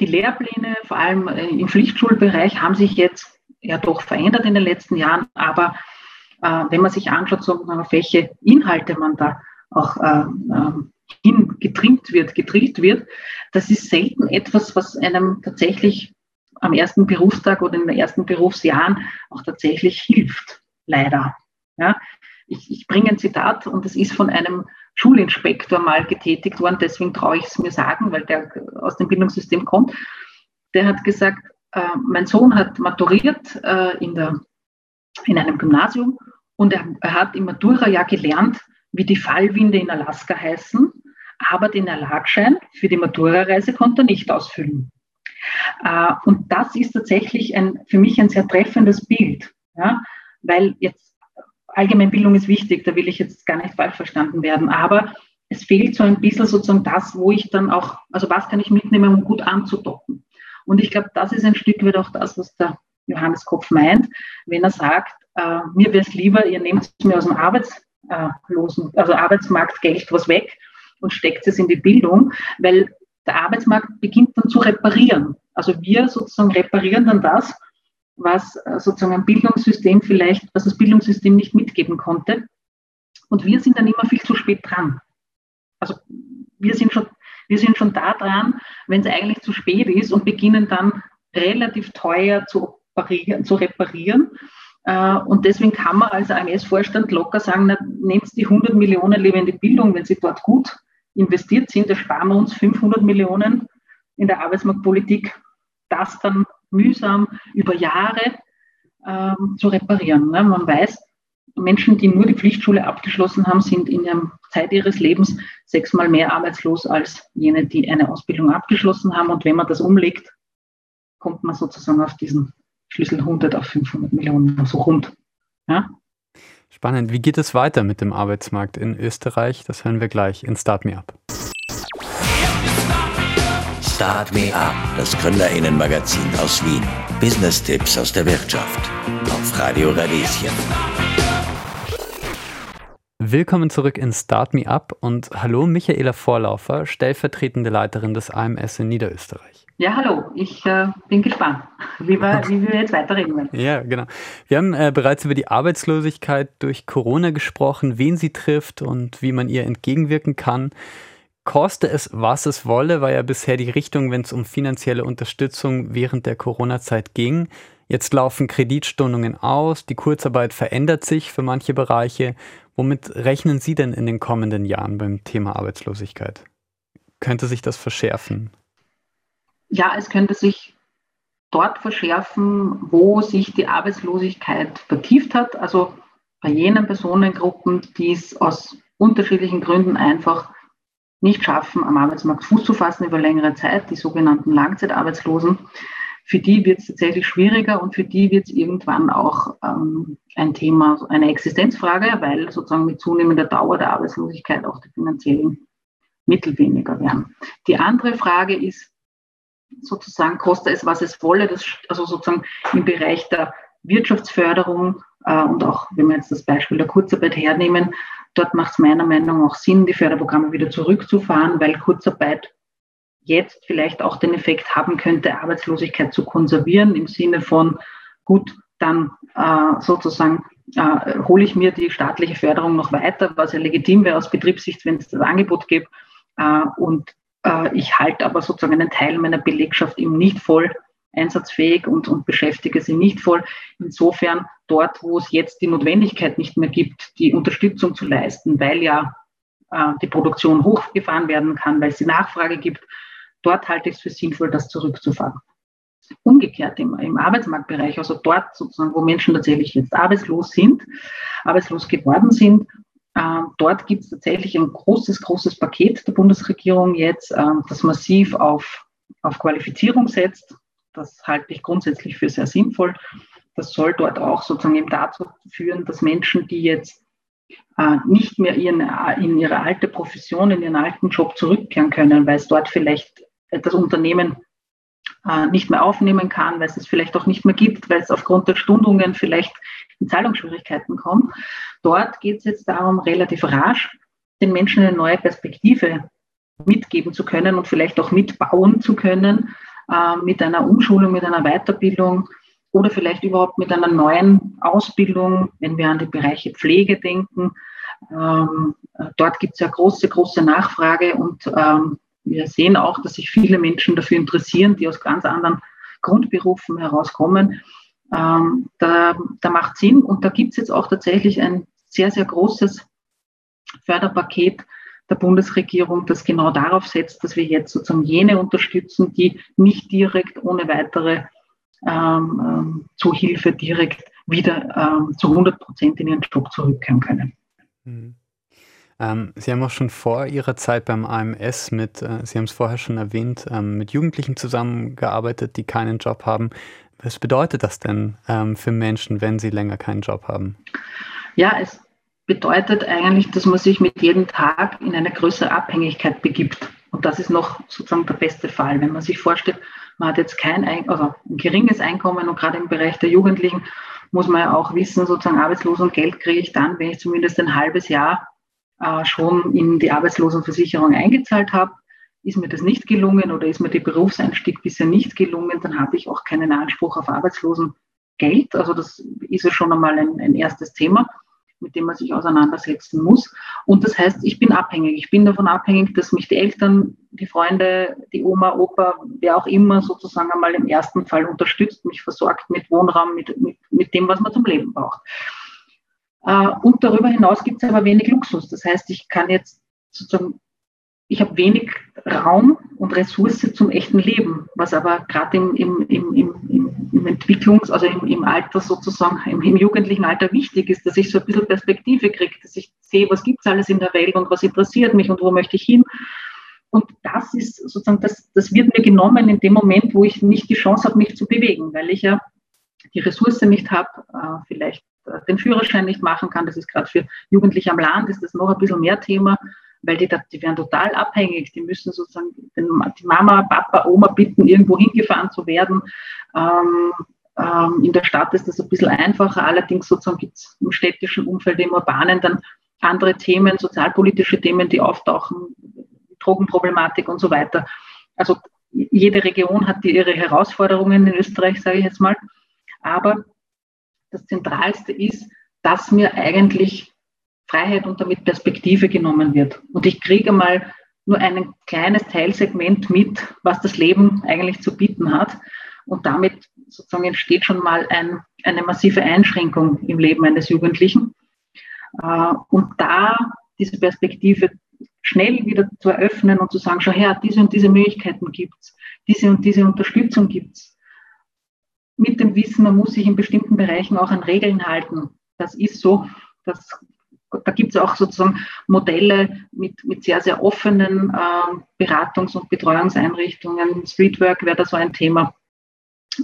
die, Lehrpläne, vor allem äh, im Pflichtschulbereich, haben sich jetzt ja doch verändert in den letzten Jahren. Aber wenn man sich anschaut, so, auf welche Inhalte man da auch äh, äh, hingetrimmt wird, gedrillt wird, das ist selten etwas, was einem tatsächlich am ersten Berufstag oder in den ersten Berufsjahren auch tatsächlich hilft, leider. Ja, ich, ich bringe ein Zitat und es ist von einem Schulinspektor mal getätigt worden, deswegen traue ich es mir sagen, weil der aus dem Bildungssystem kommt. Der hat gesagt, äh, mein Sohn hat maturiert äh, in, der, in einem Gymnasium und er, er hat im Matura-Jahr gelernt, wie die Fallwinde in Alaska heißen, aber den Erlagschein für die Matura-Reise konnte er nicht ausfüllen. Äh, und das ist tatsächlich ein, für mich ein sehr treffendes Bild, ja, weil jetzt Allgemeinbildung ist wichtig, da will ich jetzt gar nicht falsch verstanden werden, aber es fehlt so ein bisschen sozusagen das, wo ich dann auch, also was kann ich mitnehmen, um gut anzudocken. Und ich glaube, das ist ein Stück weit auch das, was der Johannes Kopf meint, wenn er sagt, äh, mir wäre es lieber, ihr nehmt mir aus dem Arbeitslosen, also Arbeitsmarktgeld was weg und steckt es in die Bildung, weil der Arbeitsmarkt beginnt dann zu reparieren. Also wir sozusagen reparieren dann das, was äh, sozusagen ein Bildungssystem vielleicht, was das Bildungssystem nicht mitgeben konnte. Und wir sind dann immer viel zu spät dran. Also wir sind schon, wir sind schon da dran, wenn es eigentlich zu spät ist und beginnen dann relativ teuer zu, operieren, zu reparieren. Äh, und deswegen kann man als AMS-Vorstand locker sagen, nehmt die 100 Millionen die Bildung, wenn sie dort gut investiert sind, da sparen wir uns 500 Millionen in der Arbeitsmarktpolitik, das dann mühsam über Jahre ähm, zu reparieren. Ne? Man weiß, Menschen, die nur die Pflichtschule abgeschlossen haben, sind in der Zeit ihres Lebens sechsmal mehr arbeitslos als jene, die eine Ausbildung abgeschlossen haben. Und wenn man das umlegt, kommt man sozusagen auf diesen Schlüssel 100 auf 500 Millionen, so also rund. Ja? Spannend. Wie geht es weiter mit dem Arbeitsmarkt in Österreich? Das hören wir gleich in Start Me Up. Start Me Up, das Gründerinnenmagazin aus Wien. Business-Tipps aus der Wirtschaft. Auf Radio Radieschen. Willkommen zurück in Start Me Up und hallo Michaela Vorlaufer, stellvertretende Leiterin des AMS in Niederösterreich. Ja, hallo, ich äh, bin gespannt, wie wir, wie wir jetzt weiterreden werden. Ja, genau. Wir haben äh, bereits über die Arbeitslosigkeit durch Corona gesprochen, wen sie trifft und wie man ihr entgegenwirken kann. Koste es, was es wolle, war ja bisher die Richtung, wenn es um finanzielle Unterstützung während der Corona-Zeit ging. Jetzt laufen Kreditstundungen aus, die Kurzarbeit verändert sich für manche Bereiche. Womit rechnen Sie denn in den kommenden Jahren beim Thema Arbeitslosigkeit? Könnte sich das verschärfen? Ja, es könnte sich dort verschärfen, wo sich die Arbeitslosigkeit vertieft hat. Also bei jenen Personengruppen, die es aus unterschiedlichen Gründen einfach nicht schaffen, am Arbeitsmarkt Fuß zu fassen über längere Zeit, die sogenannten Langzeitarbeitslosen, für die wird es tatsächlich schwieriger und für die wird es irgendwann auch ähm, ein Thema, eine Existenzfrage, weil sozusagen mit zunehmender Dauer der Arbeitslosigkeit auch die finanziellen Mittel weniger werden. Die andere Frage ist sozusagen, koste es, was es wolle, das, also sozusagen im Bereich der Wirtschaftsförderung äh, und auch, wenn wir jetzt das Beispiel der Kurzarbeit hernehmen, Dort macht es meiner Meinung nach auch Sinn, die Förderprogramme wieder zurückzufahren, weil Kurzarbeit jetzt vielleicht auch den Effekt haben könnte, Arbeitslosigkeit zu konservieren, im Sinne von, gut, dann äh, sozusagen äh, hole ich mir die staatliche Förderung noch weiter, was ja legitim wäre aus Betriebssicht, wenn es das Angebot gibt. Äh, und ich halte aber sozusagen einen Teil meiner Belegschaft eben nicht voll einsatzfähig und, und beschäftige sie nicht voll. Insofern dort, wo es jetzt die Notwendigkeit nicht mehr gibt, die Unterstützung zu leisten, weil ja äh, die Produktion hochgefahren werden kann, weil es die Nachfrage gibt, dort halte ich es für sinnvoll, das zurückzufahren. Umgekehrt im, im Arbeitsmarktbereich, also dort sozusagen, wo Menschen tatsächlich jetzt arbeitslos sind, arbeitslos geworden sind, äh, dort gibt es tatsächlich ein großes, großes Paket der Bundesregierung jetzt, äh, das massiv auf, auf Qualifizierung setzt, das halte ich grundsätzlich für sehr sinnvoll. Das soll dort auch sozusagen eben dazu führen, dass Menschen, die jetzt äh, nicht mehr ihren, äh, in ihre alte Profession, in ihren alten Job zurückkehren können, weil es dort vielleicht das Unternehmen äh, nicht mehr aufnehmen kann, weil es es vielleicht auch nicht mehr gibt, weil es aufgrund der Stundungen vielleicht in Zahlungsschwierigkeiten kommt. Dort geht es jetzt darum, relativ rasch den Menschen eine neue Perspektive mitgeben zu können und vielleicht auch mitbauen zu können äh, mit einer Umschulung, mit einer Weiterbildung oder vielleicht überhaupt mit einer neuen Ausbildung, wenn wir an die Bereiche Pflege denken. Ähm, dort gibt es ja große, große Nachfrage und ähm, wir sehen auch, dass sich viele Menschen dafür interessieren, die aus ganz anderen Grundberufen herauskommen. Ähm, da, da macht Sinn und da gibt es jetzt auch tatsächlich ein sehr, sehr großes Förderpaket der Bundesregierung, das genau darauf setzt, dass wir jetzt sozusagen jene unterstützen, die nicht direkt ohne weitere ähm, ähm Zuhilfe direkt wieder ähm, zu 100 Prozent in ihren Job zurückkehren können. Mhm. Ähm, Sie haben auch schon vor Ihrer Zeit beim AMS mit, äh, Sie haben es vorher schon erwähnt, ähm, mit Jugendlichen zusammengearbeitet, die keinen Job haben. Was bedeutet das denn ähm, für Menschen, wenn sie länger keinen Job haben? Ja, es bedeutet eigentlich, dass man sich mit jedem Tag in eine größere Abhängigkeit begibt. Und das ist noch sozusagen der beste Fall. Wenn man sich vorstellt, man hat jetzt kein, ein, also ein geringes Einkommen und gerade im Bereich der Jugendlichen muss man ja auch wissen, sozusagen arbeitslos und Geld kriege ich dann, wenn ich zumindest ein halbes Jahr äh, schon in die Arbeitslosenversicherung eingezahlt habe. Ist mir das nicht gelungen oder ist mir der Berufseinstieg bisher nicht gelungen, dann habe ich auch keinen Anspruch auf Arbeitslosengeld. Also das ist ja schon einmal ein, ein erstes Thema mit dem man sich auseinandersetzen muss. Und das heißt, ich bin abhängig. Ich bin davon abhängig, dass mich die Eltern, die Freunde, die Oma, Opa, wer auch immer sozusagen einmal im ersten Fall unterstützt, mich versorgt mit Wohnraum, mit, mit, mit dem, was man zum Leben braucht. Äh, und darüber hinaus gibt es aber wenig Luxus. Das heißt, ich kann jetzt sozusagen, ich habe wenig Raum und Ressource zum echten Leben, was aber gerade im, im, im, im, im Entwicklungs-, also im, im Alter sozusagen, im, im jugendlichen Alter wichtig ist, dass ich so ein bisschen Perspektive kriege, dass ich sehe, was gibt es alles in der Welt und was interessiert mich und wo möchte ich hin. Und das ist sozusagen, das, das wird mir genommen in dem Moment, wo ich nicht die Chance habe, mich zu bewegen, weil ich ja die Ressource nicht habe, äh, vielleicht den Führerschein nicht machen kann. Das ist gerade für Jugendliche am Land, ist das noch ein bisschen mehr Thema, weil die, die werden total abhängig. Die müssen sozusagen den, die Mama, Papa, Oma bitten, irgendwo hingefahren zu werden. Ähm, ähm, in der Stadt ist das ein bisschen einfacher. Allerdings sozusagen gibt es im städtischen Umfeld, im urbanen, dann andere Themen, sozialpolitische Themen, die auftauchen, Drogenproblematik und so weiter. Also jede Region hat ihre Herausforderungen in Österreich, sage ich jetzt mal. Aber das Zentralste ist, dass mir eigentlich Freiheit und damit Perspektive genommen wird. Und ich kriege mal nur ein kleines Teilsegment mit, was das Leben eigentlich zu bieten hat. Und damit sozusagen entsteht schon mal ein, eine massive Einschränkung im Leben eines Jugendlichen. Äh, und da diese Perspektive schnell wieder zu eröffnen und zu sagen, schau her, diese und diese Möglichkeiten gibt es, diese und diese Unterstützung gibt es, mit dem Wissen, man muss sich in bestimmten Bereichen auch an Regeln halten. Das ist so. Das, da gibt es auch sozusagen Modelle mit, mit sehr, sehr offenen äh, Beratungs- und Betreuungseinrichtungen. Streetwork wäre da so ein Thema.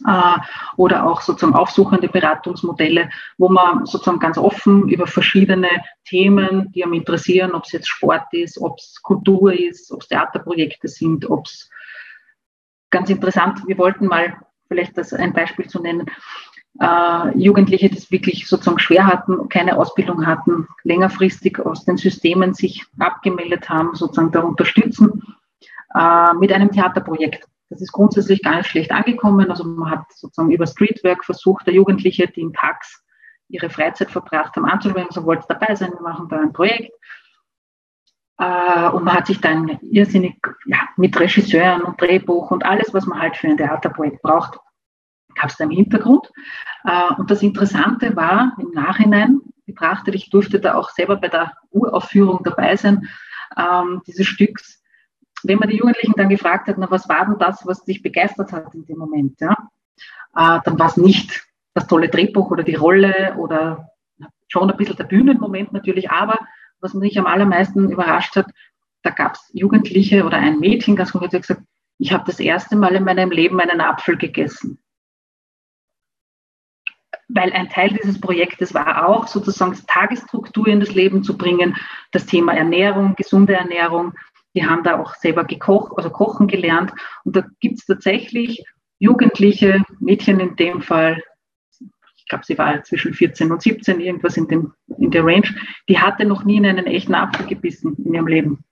Äh, oder auch sozusagen aufsuchende Beratungsmodelle, wo man sozusagen ganz offen über verschiedene Themen, die einem interessieren, ob es jetzt Sport ist, ob es Kultur ist, ob es Theaterprojekte sind, ob es ganz interessant, wir wollten mal vielleicht das ein Beispiel zu nennen, äh, Jugendliche, die es wirklich sozusagen schwer hatten, keine Ausbildung hatten, längerfristig aus den Systemen sich abgemeldet haben, sozusagen da unterstützen äh, mit einem Theaterprojekt. Das ist grundsätzlich gar nicht schlecht angekommen. Also man hat sozusagen über Streetwork versucht, der Jugendliche, die in Parks ihre Freizeit verbracht haben, anzusprechen, so wollte dabei sein, wir machen da ein Projekt. Äh, und man hat sich dann irrsinnig ja, mit Regisseuren und Drehbuch und alles, was man halt für ein Theaterprojekt braucht, gab es da im Hintergrund. Äh, und das Interessante war im Nachhinein betrachtet, ich durfte da auch selber bei der Uraufführung dabei sein, ähm, dieses Stücks. Wenn man die Jugendlichen dann gefragt hat, na, was war denn das, was dich begeistert hat in dem Moment, ja? Äh, dann war es nicht das tolle Drehbuch oder die Rolle oder schon ein bisschen der Bühnenmoment natürlich, aber was mich am allermeisten überrascht hat, da gab es Jugendliche oder ein Mädchen, ganz konkret, gesagt, ich habe das erste Mal in meinem Leben einen Apfel gegessen. Weil ein Teil dieses Projektes war auch sozusagen Tagesstruktur in das Leben zu bringen, das Thema Ernährung, gesunde Ernährung. Die haben da auch selber gekocht, also kochen gelernt. Und da gibt es tatsächlich Jugendliche, Mädchen in dem Fall, ich glaube, sie war zwischen 14 und 17, irgendwas in, dem, in der Range, die hatte noch nie in einen echten Apfel gebissen in ihrem Leben.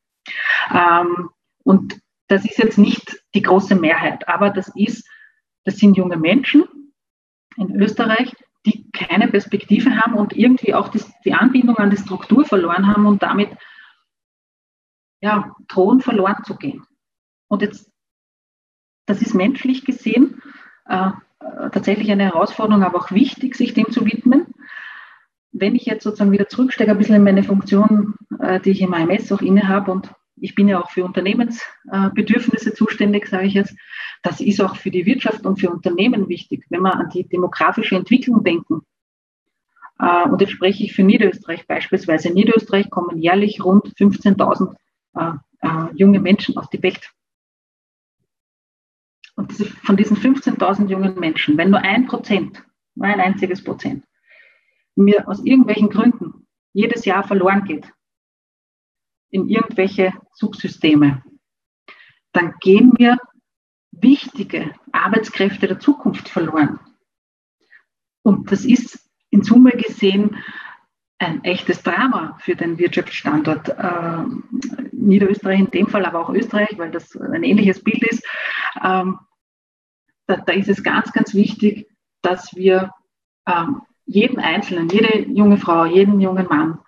Ähm, Und das ist jetzt nicht die große Mehrheit, aber das ist, das sind junge Menschen in Österreich, die keine Perspektive haben und irgendwie auch die, die Anbindung an die Struktur verloren haben und damit ja, drohen verloren zu gehen. Und jetzt, das ist menschlich gesehen äh, tatsächlich eine Herausforderung, aber auch wichtig, sich dem zu widmen. Wenn ich jetzt sozusagen wieder zurücksteige, ein bisschen in meine Funktion, äh, die ich im AMS auch inne habe und ich bin ja auch für Unternehmensbedürfnisse zuständig, sage ich jetzt. Das ist auch für die Wirtschaft und für Unternehmen wichtig, wenn wir an die demografische Entwicklung denken. Äh, und jetzt spreche ich für Niederösterreich beispielsweise. In Niederösterreich kommen jährlich rund 15.000 äh, junge Menschen auf die Welt. Und von diesen 15.000 jungen Menschen, wenn nur ein Prozent, nur ein einziges Prozent, mir aus irgendwelchen Gründen jedes Jahr verloren geht in irgendwelche Subsysteme, dann gehen wir wichtige Arbeitskräfte der Zukunft verloren. Und das ist in Summe gesehen ein echtes Drama für den Wirtschaftsstandort äh, Niederösterreich in dem Fall, aber auch Österreich, weil das ein ähnliches Bild ist. Ähm, da, da, ist es ganz, ganz wichtig, dass wir ähm, jeden Einzelnen, jede junge Frau, jeden jungen Mann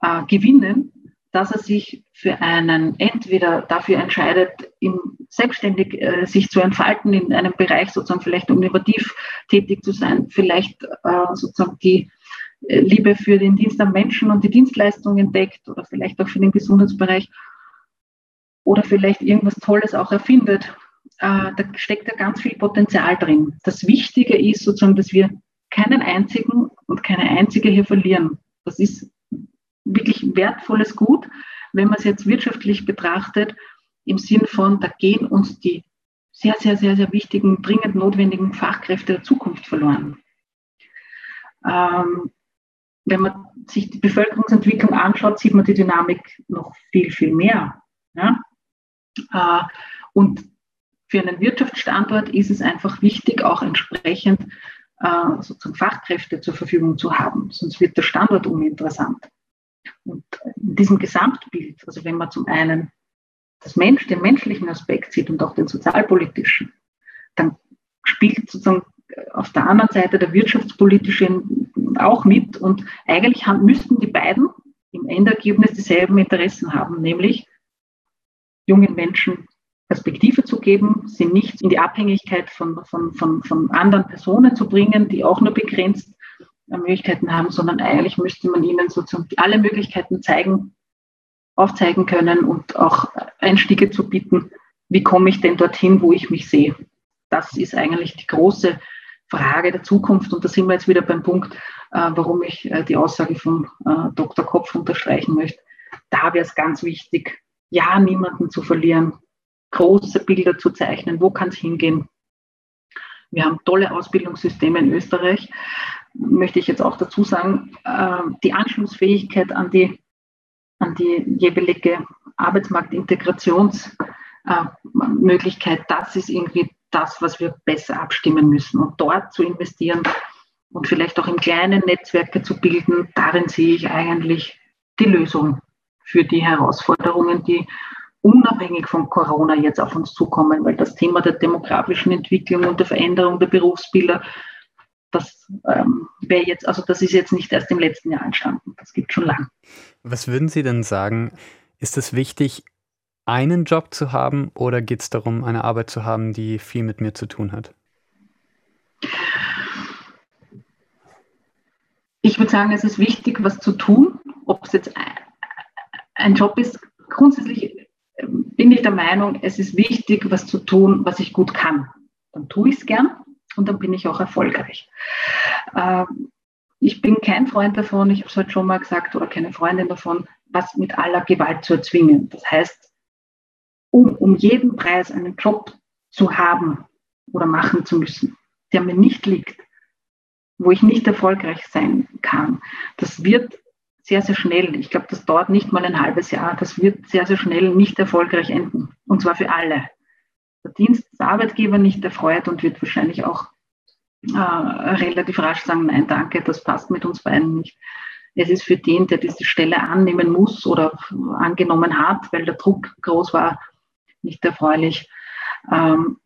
äh, gewinnen, dass er sich für einen entweder dafür entscheidet, in, selbstständig äh, sich zu entfalten in einem Bereich sozusagen vielleicht innovativ tätig zu sein, vielleicht äh, sozusagen die äh, Liebe für den Dienst am Menschen und die Dienstleistung entdeckt oder vielleicht auch für den Gesundheitsbereich oder vielleicht irgendwas Tolles auch erfindet. Äh, da steckt ja ganz viel Potenzial drin. Das Wichtige ist sozusagen, dass wir keinen einzigen und keine einzige hier verlieren. Das ist wirklich wertvolles Gut, wenn man es jetzt wirtschaftlich betrachtet, im Sinn von, da gehen uns die sehr, sehr, sehr, sehr wichtigen, dringend notwendigen Fachkräfte der Zukunft verloren. Ähm, wenn man sich die Bevölkerungsentwicklung anschaut, sieht man die Dynamik noch viel, viel mehr. Ja? Äh, und für einen Wirtschaftsstandort ist es einfach wichtig, auch entsprechend äh, sozusagen Fachkräfte zur Verfügung zu haben, sonst wird der Standort uninteressant. Und in diesem Gesamtbild, also wenn man zum einen das Mensch, den menschlichen Aspekt sieht und auch den sozialpolitischen, dann spielt sozusagen auf der anderen Seite der wirtschaftspolitische auch mit. Und eigentlich haben, müssten die beiden im Endergebnis dieselben Interessen haben, nämlich jungen Menschen Perspektive zu geben, sie nicht in die Abhängigkeit von, von, von, von anderen Personen zu bringen, die auch nur begrenzt Möglichkeiten haben, sondern eigentlich müsste man ihnen sozusagen alle Möglichkeiten zeigen, aufzeigen können und auch Einstiege zu bieten. Wie komme ich denn dorthin, wo ich mich sehe? Das ist eigentlich die große Frage der Zukunft. Und da sind wir jetzt wieder beim Punkt, äh, warum ich äh, die Aussage von äh, Dr. Kopf unterstreichen möchte. Da wäre es ganz wichtig, ja, niemanden zu verlieren, große Bilder zu zeichnen. Wo kann es hingehen? Wir haben tolle Ausbildungssysteme in Österreich möchte ich jetzt auch dazu sagen, äh, die Anschlussfähigkeit an die, an die jeweilige Arbeitsmarktintegrationsmöglichkeit, das ist irgendwie das, was wir besser abstimmen müssen. Und dort zu investieren und vielleicht auch in kleinen Netzwerke zu bilden, darin sehe ich eigentlich die Lösung für die Herausforderungen, die unabhängig von Corona jetzt auf uns zukommen, weil das Thema der demografischen Entwicklung und der Veränderung der Berufsbilder das ähm, wäre jetzt, also das ist jetzt nicht erst im letzten Jahr entstanden. Das gibt schon lang. Was würden Sie denn sagen? Ist es wichtig, einen Job zu haben oder geht es darum, eine Arbeit zu haben, die viel mit mir zu tun hat? Ich würde sagen, es ist wichtig, was zu tun. Ob es jetzt ein Job ist, grundsätzlich bin ich der Meinung, es ist wichtig, was zu tun, was ich gut kann. Dann tue ich es gern und dann bin ich auch erfolgreich. Ähm, ich bin kein Freund davon, ich habe es heute schon mal gesagt, oder keine Freundin davon, was mit aller Gewalt zu erzwingen. Das heißt, um, um jeden Preis einen Job zu haben oder machen zu müssen, der mir nicht liegt, wo ich nicht erfolgreich sein kann, das wird sehr, sehr schnell, ich glaube, das dauert nicht mal ein halbes Jahr, das wird sehr, sehr schnell nicht erfolgreich enden. Und zwar für alle der Dienst des Arbeitgeber nicht erfreut und wird wahrscheinlich auch äh, relativ rasch sagen, nein, danke, das passt mit uns beiden nicht. Es ist für den, der diese Stelle annehmen muss oder angenommen hat, weil der Druck groß war, nicht erfreulich. Ähm,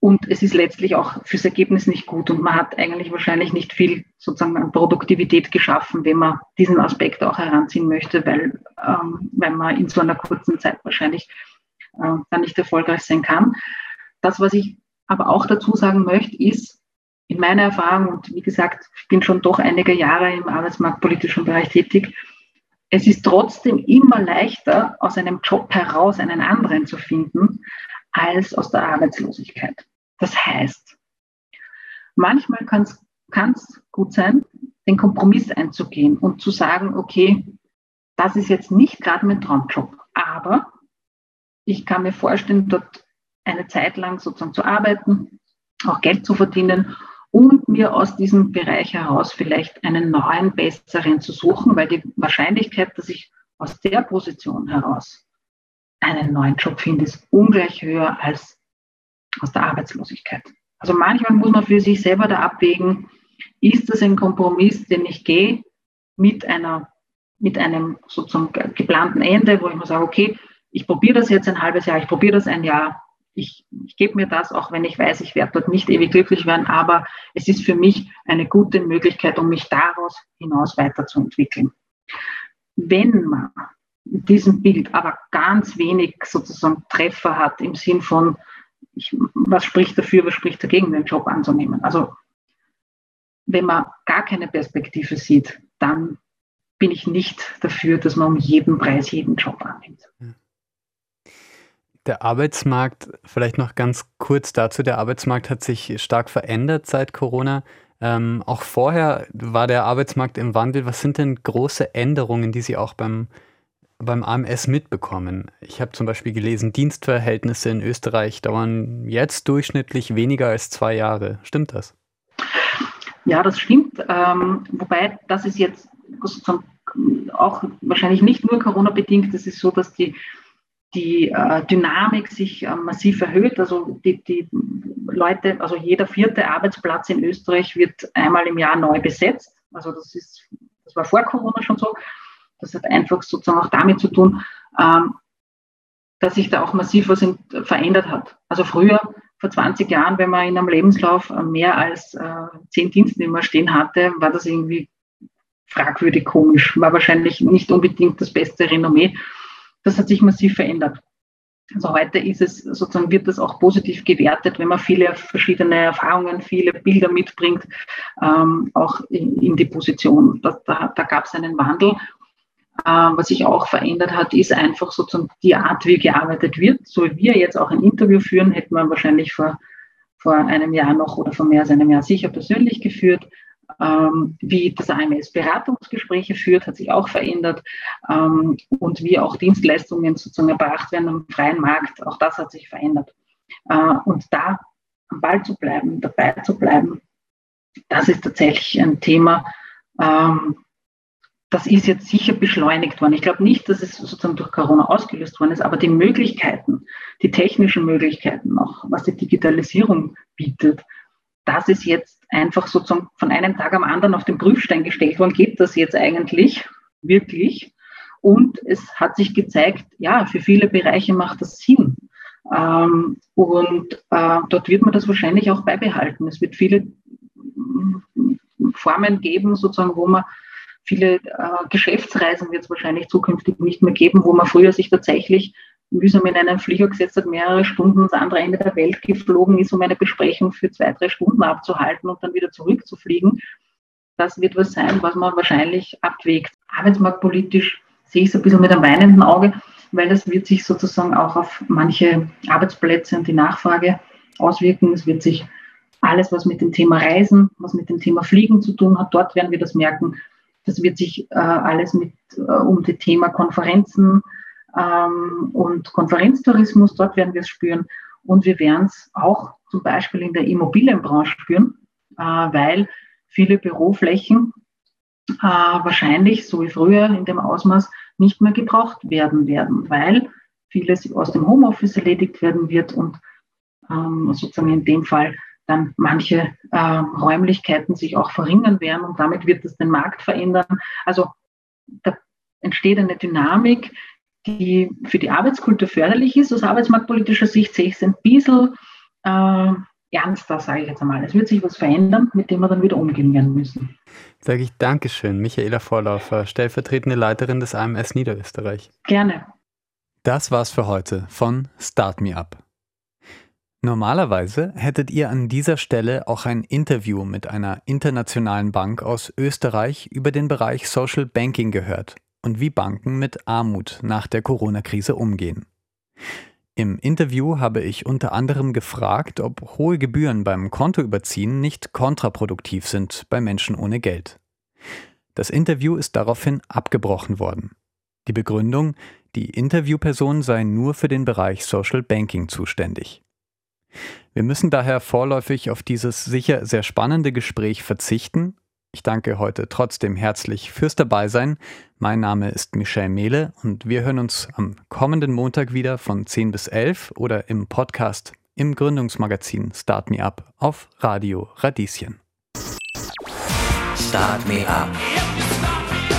und es ist letztlich auch fürs Ergebnis nicht gut und man hat eigentlich wahrscheinlich nicht viel sozusagen an Produktivität geschaffen, wenn man diesen Aspekt auch heranziehen möchte, weil, ähm, weil man in so einer kurzen Zeit wahrscheinlich äh, dann nicht erfolgreich sein kann. Das, was ich aber auch dazu sagen möchte, ist, in meiner Erfahrung, und wie gesagt, ich bin schon doch einige Jahre im arbeitsmarktpolitischen Bereich tätig, es ist trotzdem immer leichter, aus einem Job heraus einen anderen zu finden, als aus der Arbeitslosigkeit. Das heißt, manchmal kann es gut sein, den Kompromiss einzugehen und zu sagen, okay, das ist jetzt nicht gerade mein Traumjob, aber ich kann mir vorstellen, dort eine Zeit lang sozusagen zu arbeiten, auch Geld zu verdienen und mir aus diesem Bereich heraus vielleicht einen neuen, besseren zu suchen, weil die Wahrscheinlichkeit, dass ich aus der Position heraus einen neuen Job finde, ist ungleich höher als aus der Arbeitslosigkeit. Also manchmal muss man für sich selber da abwägen, ist das ein Kompromiss, den ich gehe mit einer, mit einem sozusagen geplanten Ende, wo ich mir sage, okay, ich probiere das jetzt ein halbes Jahr, ich probiere das ein Jahr, ich, ich gebe mir das, auch wenn ich weiß, ich werde dort nicht ewig glücklich werden, aber es ist für mich eine gute Möglichkeit, um mich daraus hinaus weiterzuentwickeln. Wenn man diesem Bild aber ganz wenig sozusagen Treffer hat im Sinn von, ich, was spricht dafür, was spricht dagegen, den Job anzunehmen. Also wenn man gar keine Perspektive sieht, dann bin ich nicht dafür, dass man um jeden Preis jeden Job annimmt. Der Arbeitsmarkt, vielleicht noch ganz kurz dazu, der Arbeitsmarkt hat sich stark verändert seit Corona. Ähm, auch vorher war der Arbeitsmarkt im Wandel. Was sind denn große Änderungen, die Sie auch beim beim AMS mitbekommen. Ich habe zum Beispiel gelesen, Dienstverhältnisse in Österreich dauern jetzt durchschnittlich weniger als zwei Jahre. Stimmt das? Ja, das stimmt. Ähm, wobei das ist jetzt auch wahrscheinlich nicht nur Corona-bedingt. Es ist so, dass die, die äh, Dynamik sich äh, massiv erhöht. Also die, die Leute, also jeder vierte Arbeitsplatz in Österreich wird einmal im Jahr neu besetzt. Also das ist, das war vor Corona schon so. Das hat einfach sozusagen auch damit zu tun, ähm, dass sich da auch massiv was in, verändert hat. Also früher, vor 20 Jahren, wenn man in einem Lebenslauf mehr als äh, zehn Dienstnehmer stehen hatte, war das irgendwie fragwürdig komisch, war wahrscheinlich nicht unbedingt das beste Renommee. Das hat sich massiv verändert. Also heute ist es sozusagen, wird das auch positiv gewertet, wenn man viele verschiedene Erfahrungen, viele Bilder mitbringt, ähm, auch in, in, die Position. Da, da, da gab es einen Wandel was sich auch verändert hat, ist einfach sozusagen die Art, wie gearbeitet wird. So wie wir jetzt auch ein Interview führen, hätten wir wahrscheinlich vor, vor einem Jahr noch oder vor mehr als einem Jahr sicher persönlich geführt. Ähm, wie das AMS Beratungsgespräche führt, hat sich auch verändert. Ähm, und wie auch Dienstleistungen sozusagen erbracht werden am freien Markt, auch das hat sich verändert. Äh, und da am Ball zu bleiben, dabei zu bleiben, das ist tatsächlich ein Thema, das ist jetzt sicher beschleunigt worden. Ich glaube nicht, dass es sozusagen durch Corona ausgelöst worden ist, aber die Möglichkeiten, die technischen Möglichkeiten auch, was die Digitalisierung bietet, das ist jetzt einfach sozusagen von einem Tag am anderen auf den Prüfstein gestellt worden. Geht das jetzt eigentlich wirklich? Und es hat sich gezeigt, ja, für viele Bereiche macht das Sinn. Ähm, und äh, dort wird man das wahrscheinlich auch beibehalten. Es wird viele Formen geben, sozusagen, wo man viele äh, Geschäftsreisen wird es wahrscheinlich zukünftig nicht mehr geben, wo man früher sich tatsächlich mühsam in einen Flieger gesetzt hat, mehrere Stunden ans andere Ende der Welt geflogen ist, um eine Besprechung für zwei, drei Stunden abzuhalten und dann wieder zurückzufliegen. Das wird was sein, was man wahrscheinlich abwägt. Arbeitsmarktpolitisch sehe ich es ein bisschen mit einem weinenden Auge, weil das wird sich sozusagen auch auf manche Arbeitsplätze und die Nachfrage auswirken. Es wird sich alles, was mit dem Thema Reisen, was mit dem Thema Fliegen zu tun hat, dort werden wir das merken. Das wird sich äh, alles mit äh, um das Thema Konferenzen ähm, und Konferenztourismus, dort werden wir es spüren. Und wir werden es auch zum Beispiel in der Immobilienbranche spüren, äh, weil viele Büroflächen äh, wahrscheinlich, so wie früher in dem Ausmaß, nicht mehr gebraucht werden werden, weil vieles aus dem Homeoffice erledigt werden wird und ähm, sozusagen in dem Fall dann manche äh, Räumlichkeiten sich auch verringern werden und damit wird es den Markt verändern. Also da entsteht eine Dynamik, die für die Arbeitskultur förderlich ist. Aus arbeitsmarktpolitischer Sicht sehe ich es ein bisschen äh, ernster, sage ich jetzt einmal. Es wird sich was verändern, mit dem wir dann wieder umgehen werden müssen. Sage ich Dankeschön, Michaela Vorläufer, stellvertretende Leiterin des AMS Niederösterreich. Gerne. Das war's für heute von Start Me Up. Normalerweise hättet ihr an dieser Stelle auch ein Interview mit einer internationalen Bank aus Österreich über den Bereich Social Banking gehört und wie Banken mit Armut nach der Corona-Krise umgehen. Im Interview habe ich unter anderem gefragt, ob hohe Gebühren beim Kontoüberziehen nicht kontraproduktiv sind bei Menschen ohne Geld. Das Interview ist daraufhin abgebrochen worden. Die Begründung, die Interviewperson sei nur für den Bereich Social Banking zuständig. Wir müssen daher vorläufig auf dieses sicher sehr spannende Gespräch verzichten. Ich danke heute trotzdem herzlich fürs Dabeisein. Mein Name ist Michel Mehle und wir hören uns am kommenden Montag wieder von 10 bis 11 oder im Podcast im Gründungsmagazin Start Me Up auf Radio Radieschen. Start Me Up.